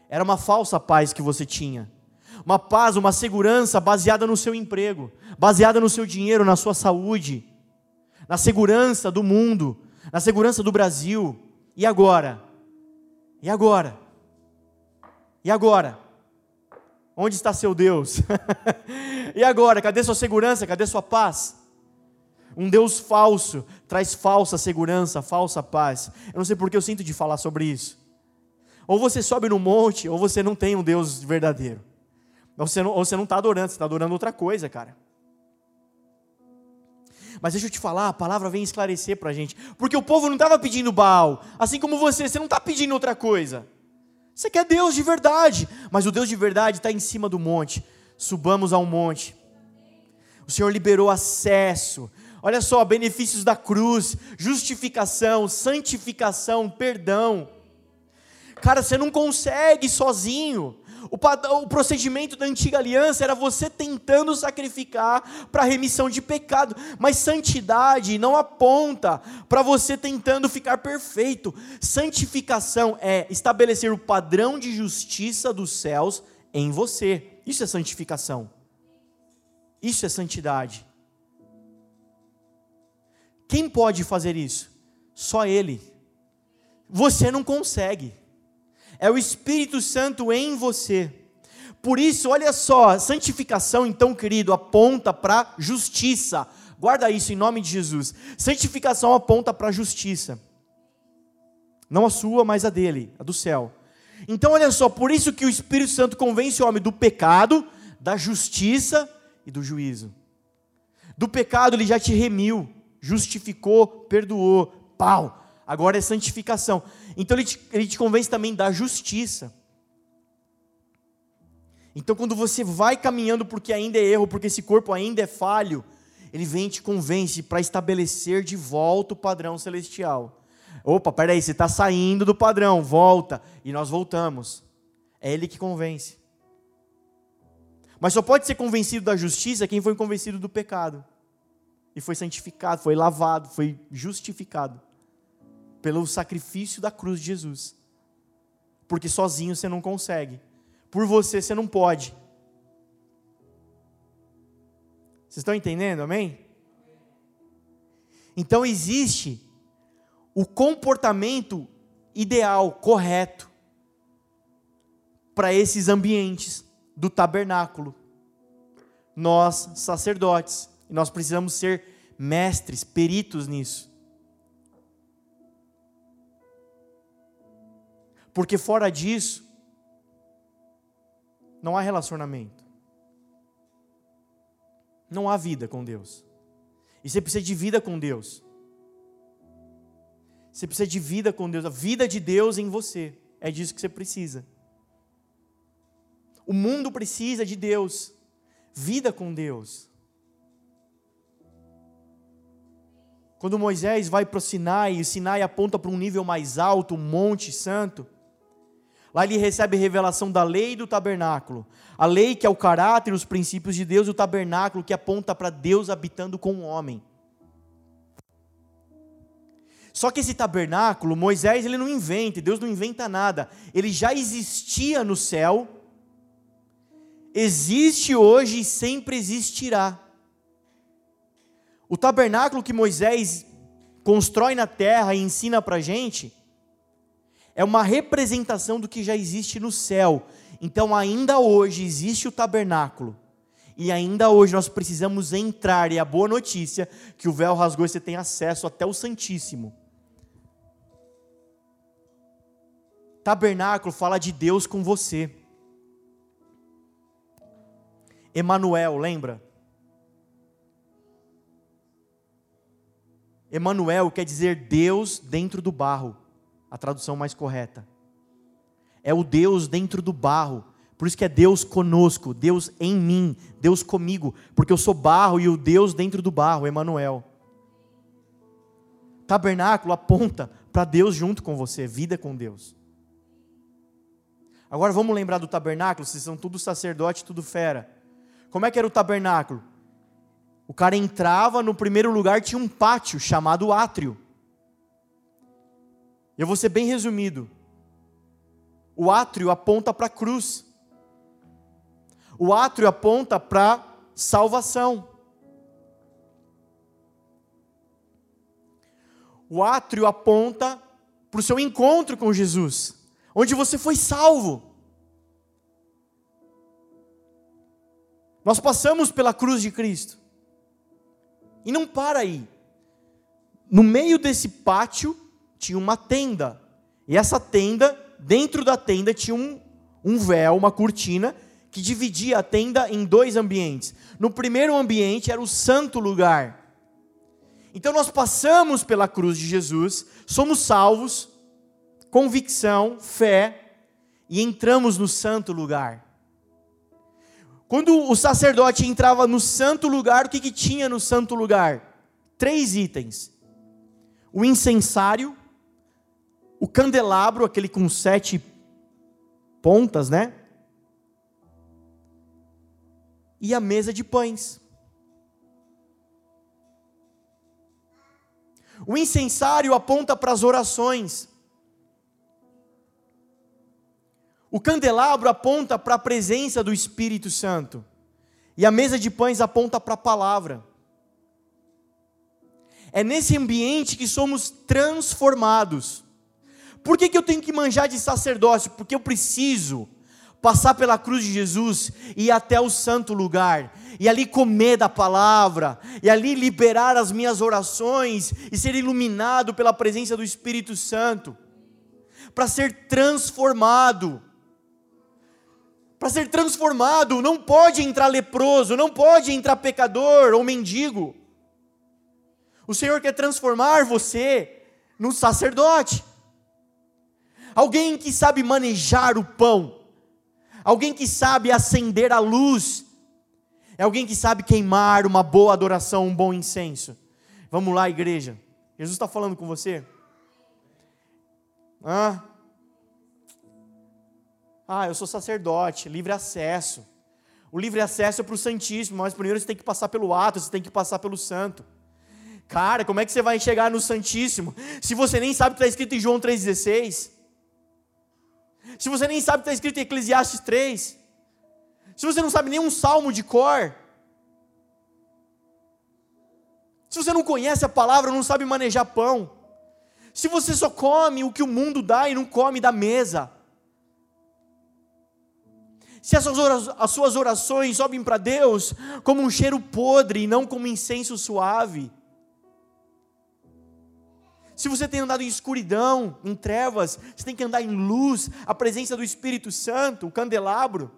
Era uma falsa paz que você tinha. Uma paz, uma segurança baseada no seu emprego, baseada no seu dinheiro, na sua saúde, na segurança do mundo, na segurança do Brasil. E agora? E agora? E agora? Onde está seu Deus? e agora? Cadê sua segurança? Cadê sua paz? Um Deus falso traz falsa segurança, falsa paz. Eu não sei porque eu sinto de falar sobre isso. Ou você sobe no monte, ou você não tem um Deus verdadeiro. Ou você não está tá adorando, você está adorando outra coisa, cara. Mas deixa eu te falar, a palavra vem esclarecer para a gente. Porque o povo não estava pedindo Baal. Assim como você, você não está pedindo outra coisa. Você quer Deus de verdade. Mas o Deus de verdade está em cima do monte. Subamos ao monte. O Senhor liberou acesso. Olha só, benefícios da cruz, justificação, santificação, perdão. Cara, você não consegue sozinho. O, o, procedimento da antiga aliança era você tentando sacrificar para remissão de pecado, mas santidade não aponta para você tentando ficar perfeito. Santificação é estabelecer o padrão de justiça dos céus em você. Isso é santificação. Isso é santidade. Quem pode fazer isso? Só Ele. Você não consegue. É o Espírito Santo em você. Por isso, olha só, santificação, então, querido, aponta para justiça. Guarda isso em nome de Jesus. Santificação aponta para justiça. Não a sua, mas a dele, a do céu. Então, olha só, por isso que o Espírito Santo convence o homem do pecado, da justiça e do juízo. Do pecado ele já te remiu, justificou, perdoou, pau. Agora é santificação. Então ele te, ele te convence também da justiça. Então quando você vai caminhando porque ainda é erro, porque esse corpo ainda é falho, ele vem e te convence para estabelecer de volta o padrão celestial. Opa, peraí, você está saindo do padrão, volta. E nós voltamos. É ele que convence. Mas só pode ser convencido da justiça quem foi convencido do pecado. E foi santificado, foi lavado, foi justificado pelo sacrifício da cruz de Jesus. Porque sozinho você não consegue. Por você você não pode. Vocês estão entendendo, amém? Então existe o comportamento ideal, correto, para esses ambientes do tabernáculo. Nós, sacerdotes, nós precisamos ser mestres, peritos nisso. Porque fora disso, não há relacionamento. Não há vida com Deus. E você precisa de vida com Deus. Você precisa de vida com Deus, a vida de Deus em você. É disso que você precisa. O mundo precisa de Deus, vida com Deus. Quando Moisés vai para o Sinai, e o Sinai aponta para um nível mais alto, um monte santo, Lá ele recebe revelação da lei e do tabernáculo. A lei que é o caráter, os princípios de Deus, e o tabernáculo que aponta para Deus habitando com o homem. Só que esse tabernáculo, Moisés ele não inventa, Deus não inventa nada. Ele já existia no céu, existe hoje e sempre existirá. O tabernáculo que Moisés constrói na terra e ensina para a gente, é uma representação do que já existe no céu. Então, ainda hoje existe o tabernáculo. E ainda hoje nós precisamos entrar. E a boa notícia é que o véu rasgou e você tem acesso até o Santíssimo. Tabernáculo fala de Deus com você. Emanuel, lembra? Emanuel quer dizer Deus dentro do barro, a tradução mais correta. É o Deus dentro do barro. Por isso que é Deus conosco, Deus em mim, Deus comigo, porque eu sou barro e o Deus dentro do barro, Emanuel. Tabernáculo aponta para Deus junto com você, vida com Deus. Agora vamos lembrar do tabernáculo, vocês são tudo sacerdote, tudo fera. Como é que era o tabernáculo? O cara entrava, no primeiro lugar tinha um pátio chamado átrio. Eu vou ser bem resumido. O átrio aponta para a cruz. O átrio aponta para salvação. O átrio aponta para o seu encontro com Jesus, onde você foi salvo. Nós passamos pela cruz de Cristo. E não para aí. No meio desse pátio tinha uma tenda. E essa tenda, dentro da tenda tinha um, um véu, uma cortina, que dividia a tenda em dois ambientes. No primeiro ambiente era o santo lugar. Então nós passamos pela cruz de Jesus, somos salvos, convicção, fé, e entramos no santo lugar. Quando o sacerdote entrava no santo lugar, o que, que tinha no santo lugar? Três itens: o incensário, o candelabro, aquele com sete pontas, né? E a mesa de pães. O incensário aponta para as orações. O candelabro aponta para a presença do Espírito Santo. E a mesa de pães aponta para a palavra. É nesse ambiente que somos transformados. Por que, que eu tenho que manjar de sacerdócio? Porque eu preciso passar pela cruz de Jesus e ir até o santo lugar, e ali comer da palavra, e ali liberar as minhas orações e ser iluminado pela presença do Espírito Santo, para ser transformado para ser transformado, não pode entrar leproso, não pode entrar pecador ou mendigo. O Senhor quer transformar você no sacerdote. Alguém que sabe manejar o pão, alguém que sabe acender a luz, é alguém que sabe queimar uma boa adoração, um bom incenso. Vamos lá, igreja. Jesus está falando com você? Ah, ah, eu sou sacerdote, livre acesso. O livre acesso é para o Santíssimo, mas primeiro você tem que passar pelo ato, você tem que passar pelo santo. Cara, como é que você vai chegar no Santíssimo se você nem sabe o que está escrito em João 3,16? Se você nem sabe o que está escrito em Eclesiastes 3? Se você não sabe nenhum salmo de cor? Se você não conhece a palavra, não sabe manejar pão? Se você só come o que o mundo dá e não come da mesa? Se as suas orações sobem para Deus como um cheiro podre e não como incenso suave, se você tem andado em escuridão, em trevas, você tem que andar em luz, a presença do Espírito Santo, o candelabro.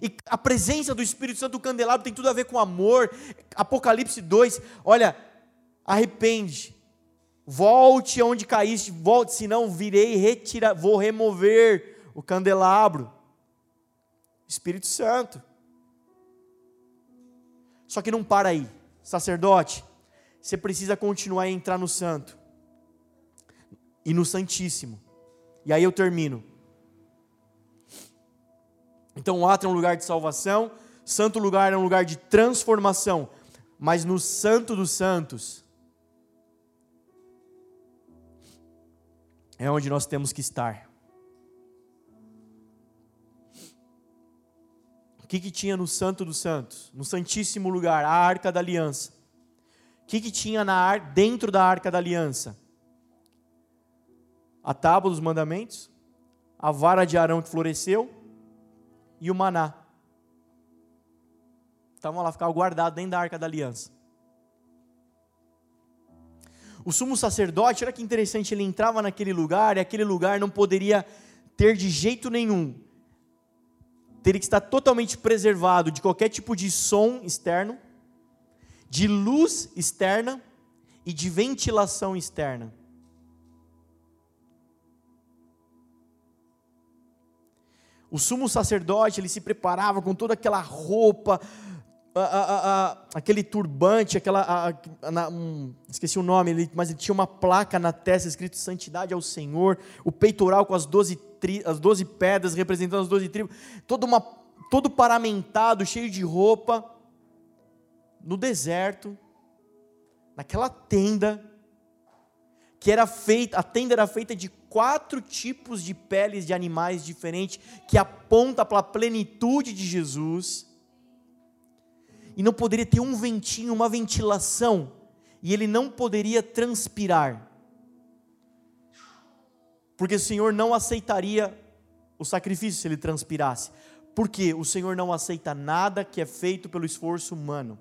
E a presença do Espírito Santo, o candelabro, tem tudo a ver com amor. Apocalipse 2, olha, arrepende, Volte aonde caíste, volte, senão virei retirar, vou remover o candelabro. Espírito Santo. Só que não para aí. Sacerdote, você precisa continuar a entrar no santo. E no santíssimo. E aí eu termino. Então o átrio é um lugar de salvação, santo lugar é um lugar de transformação, mas no santo dos santos é onde nós temos que estar. O que, que tinha no Santo dos Santos, no Santíssimo Lugar, a Arca da Aliança? O que, que tinha na ar, dentro da Arca da Aliança? A tábua dos mandamentos, a vara de Arão que floresceu e o maná. Estavam lá, ficavam guardados dentro da Arca da Aliança. O sumo sacerdote, olha que interessante, ele entrava naquele lugar e aquele lugar não poderia ter de jeito nenhum teria que estar totalmente preservado de qualquer tipo de som externo, de luz externa e de ventilação externa. O sumo sacerdote, ele se preparava com toda aquela roupa, a, a, a, aquele turbante, aquela, na, um, esqueci o nome, mas ele tinha uma placa na testa escrito Santidade ao Senhor, o peitoral com as doze, tri, as doze pedras representando as doze tribos, todo, uma, todo paramentado, cheio de roupa, no deserto, naquela tenda, que era feita, a tenda era feita de quatro tipos de peles de animais diferentes, que aponta para a plenitude de Jesus e não poderia ter um ventinho, uma ventilação, e ele não poderia transpirar, porque o Senhor não aceitaria o sacrifício se ele transpirasse, porque o Senhor não aceita nada que é feito pelo esforço humano.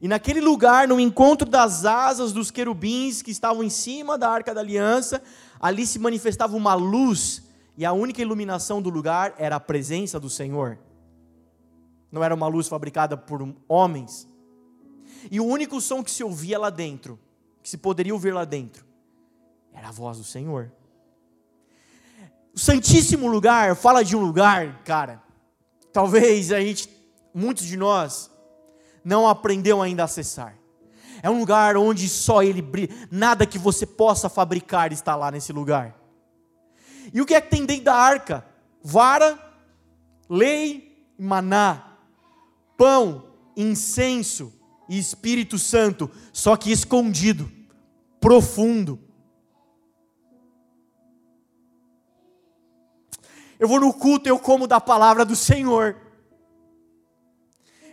E naquele lugar, no encontro das asas dos querubins que estavam em cima da arca da aliança, ali se manifestava uma luz, e a única iluminação do lugar era a presença do Senhor não era uma luz fabricada por homens. E o único som que se ouvia lá dentro, que se poderia ouvir lá dentro, era a voz do Senhor. O Santíssimo Lugar fala de um lugar, cara, talvez a gente, muitos de nós, não aprendeu ainda a acessar. É um lugar onde só Ele brilha, nada que você possa fabricar está lá nesse lugar. E o que é que tem dentro da arca? Vara, lei e maná pão, incenso e Espírito Santo, só que escondido, profundo. Eu vou no culto, eu como da palavra do Senhor.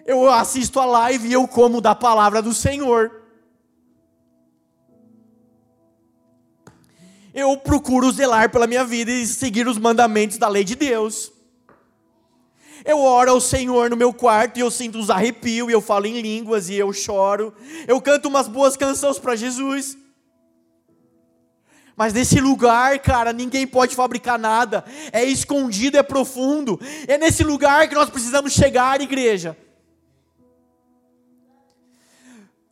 Eu assisto a live e eu como da palavra do Senhor. Eu procuro zelar pela minha vida e seguir os mandamentos da lei de Deus. Eu oro ao Senhor no meu quarto e eu sinto uns arrepios, e eu falo em línguas e eu choro. Eu canto umas boas canções para Jesus. Mas nesse lugar, cara, ninguém pode fabricar nada. É escondido, é profundo. É nesse lugar que nós precisamos chegar, igreja.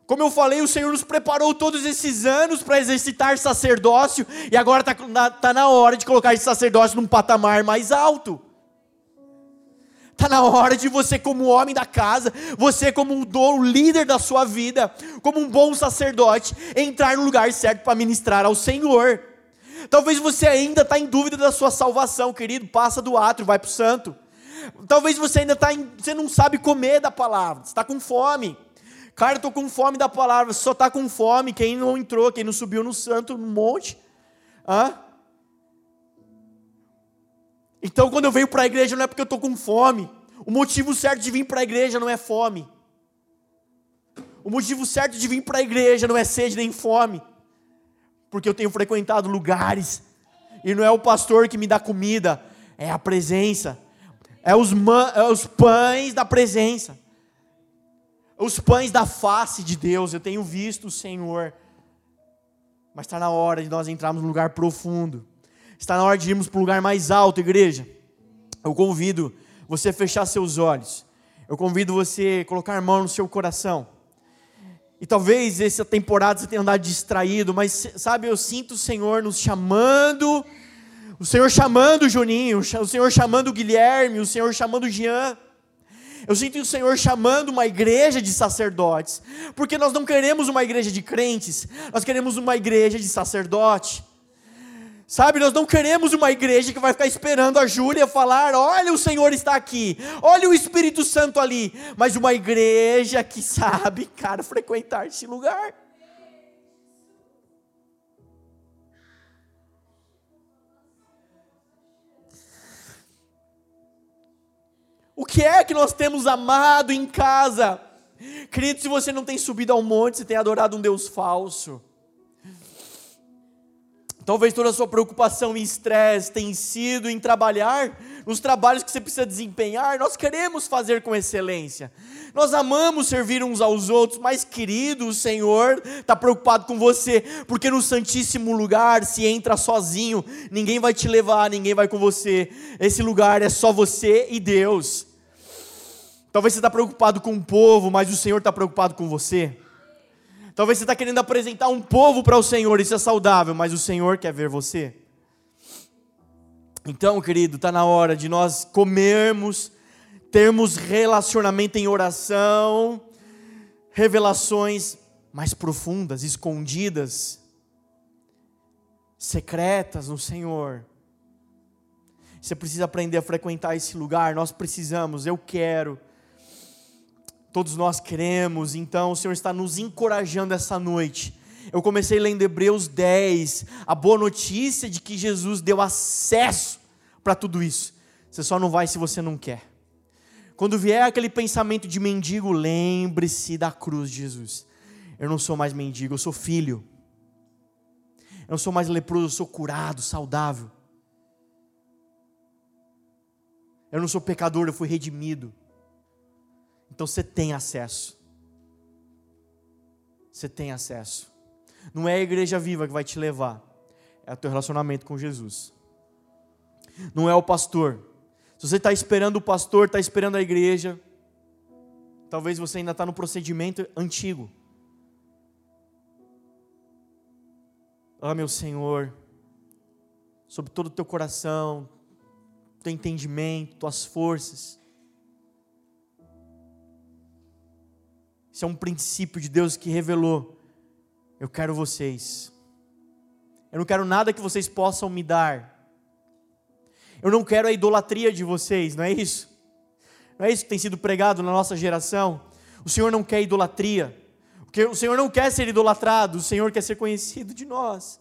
Como eu falei, o Senhor nos preparou todos esses anos para exercitar sacerdócio, e agora está na, tá na hora de colocar esse sacerdócio num patamar mais alto. Está na hora de você, como homem da casa, você, como um dono, líder da sua vida, como um bom sacerdote, entrar no lugar certo para ministrar ao Senhor. Talvez você ainda está em dúvida da sua salvação, querido, passa do átrio, vai para o santo. Talvez você ainda está, você não sabe comer da palavra, está com fome. Cara, estou com fome da palavra, só está com fome quem não entrou, quem não subiu no santo, no monte. Hã? Então, quando eu venho para a igreja, não é porque eu estou com fome. O motivo certo de vir para a igreja não é fome. O motivo certo de vir para a igreja não é sede nem fome. Porque eu tenho frequentado lugares. E não é o pastor que me dá comida, é a presença. É os, é os pães da presença. Os pães da face de Deus. Eu tenho visto o Senhor. Mas está na hora de nós entrarmos num lugar profundo Está na hora de irmos para o lugar mais alto, igreja. Eu convido você a fechar seus olhos. Eu convido você a colocar a mão no seu coração. E talvez essa temporada você tenha andado distraído, mas sabe, eu sinto o Senhor nos chamando, o Senhor chamando o Juninho, o Senhor chamando o Guilherme, o Senhor chamando o Jean. Eu sinto o Senhor chamando uma igreja de sacerdotes, porque nós não queremos uma igreja de crentes, nós queremos uma igreja de sacerdote. Sabe, nós não queremos uma igreja que vai ficar esperando a Júlia falar: olha, o Senhor está aqui, olha o Espírito Santo ali. Mas uma igreja que sabe, cara, frequentar esse lugar. O que é que nós temos amado em casa? Querido, se você não tem subido ao monte, você tem adorado um Deus falso. Talvez toda a sua preocupação e estresse tenha sido em trabalhar, nos trabalhos que você precisa desempenhar. Nós queremos fazer com excelência. Nós amamos servir uns aos outros, mas querido, o Senhor está preocupado com você, porque no Santíssimo Lugar se entra sozinho, ninguém vai te levar, ninguém vai com você. Esse lugar é só você e Deus. Talvez você está preocupado com o povo, mas o Senhor está preocupado com você. Talvez você está querendo apresentar um povo para o Senhor, isso é saudável, mas o Senhor quer ver você. Então, querido, está na hora de nós comermos, termos relacionamento em oração, revelações mais profundas, escondidas, secretas no Senhor. Você precisa aprender a frequentar esse lugar, nós precisamos, eu quero. Todos nós queremos, então o Senhor está nos encorajando essa noite. Eu comecei lendo Hebreus 10, a boa notícia de que Jesus deu acesso para tudo isso. Você só não vai se você não quer. Quando vier aquele pensamento de mendigo, lembre-se da cruz de Jesus. Eu não sou mais mendigo, eu sou filho. Eu não sou mais leproso, eu sou curado, saudável. Eu não sou pecador, eu fui redimido. Então você tem acesso. Você tem acesso. Não é a igreja viva que vai te levar, é o teu relacionamento com Jesus. Não é o pastor. Se você está esperando o pastor, está esperando a igreja, talvez você ainda está no procedimento antigo. Ah, meu Senhor, sobre todo o teu coração, teu entendimento, tuas forças. Isso é um princípio de Deus que revelou. Eu quero vocês. Eu não quero nada que vocês possam me dar. Eu não quero a idolatria de vocês, não é isso? Não é isso que tem sido pregado na nossa geração? O Senhor não quer idolatria. O Senhor não quer ser idolatrado, o Senhor quer ser conhecido de nós.